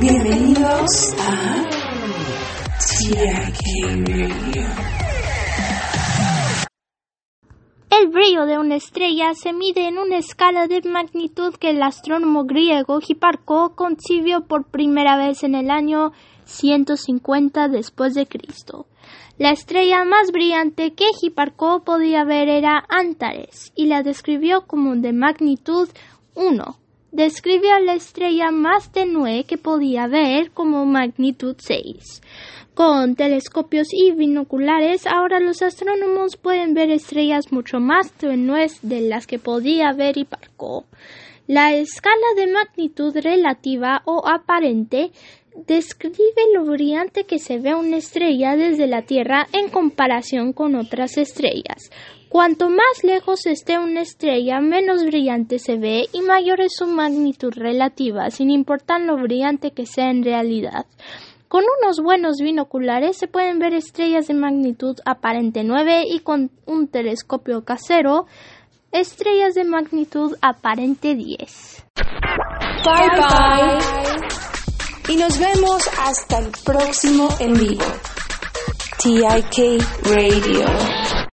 Bienvenidos a. El brillo de una estrella se mide en una escala de magnitud que el astrónomo griego Hipparco concibió por primera vez en el año 150 después de Cristo. La estrella más brillante que Hipparco podía ver era Antares y la describió como de magnitud 1 describió la estrella más tenue que podía ver como magnitud 6. Con telescopios y binoculares, ahora los astrónomos pueden ver estrellas mucho más tenues de las que podía ver Hipparco. La escala de magnitud relativa o aparente describe lo brillante que se ve una estrella desde la Tierra en comparación con otras estrellas. Cuanto más lejos esté una estrella, menos brillante se ve y mayor es su magnitud relativa, sin importar lo brillante que sea en realidad. Con unos buenos binoculares se pueden ver estrellas de magnitud aparente 9 y con un telescopio casero estrellas de magnitud aparente 10. Bye bye. Y nos vemos hasta el próximo en vivo. TIK Radio.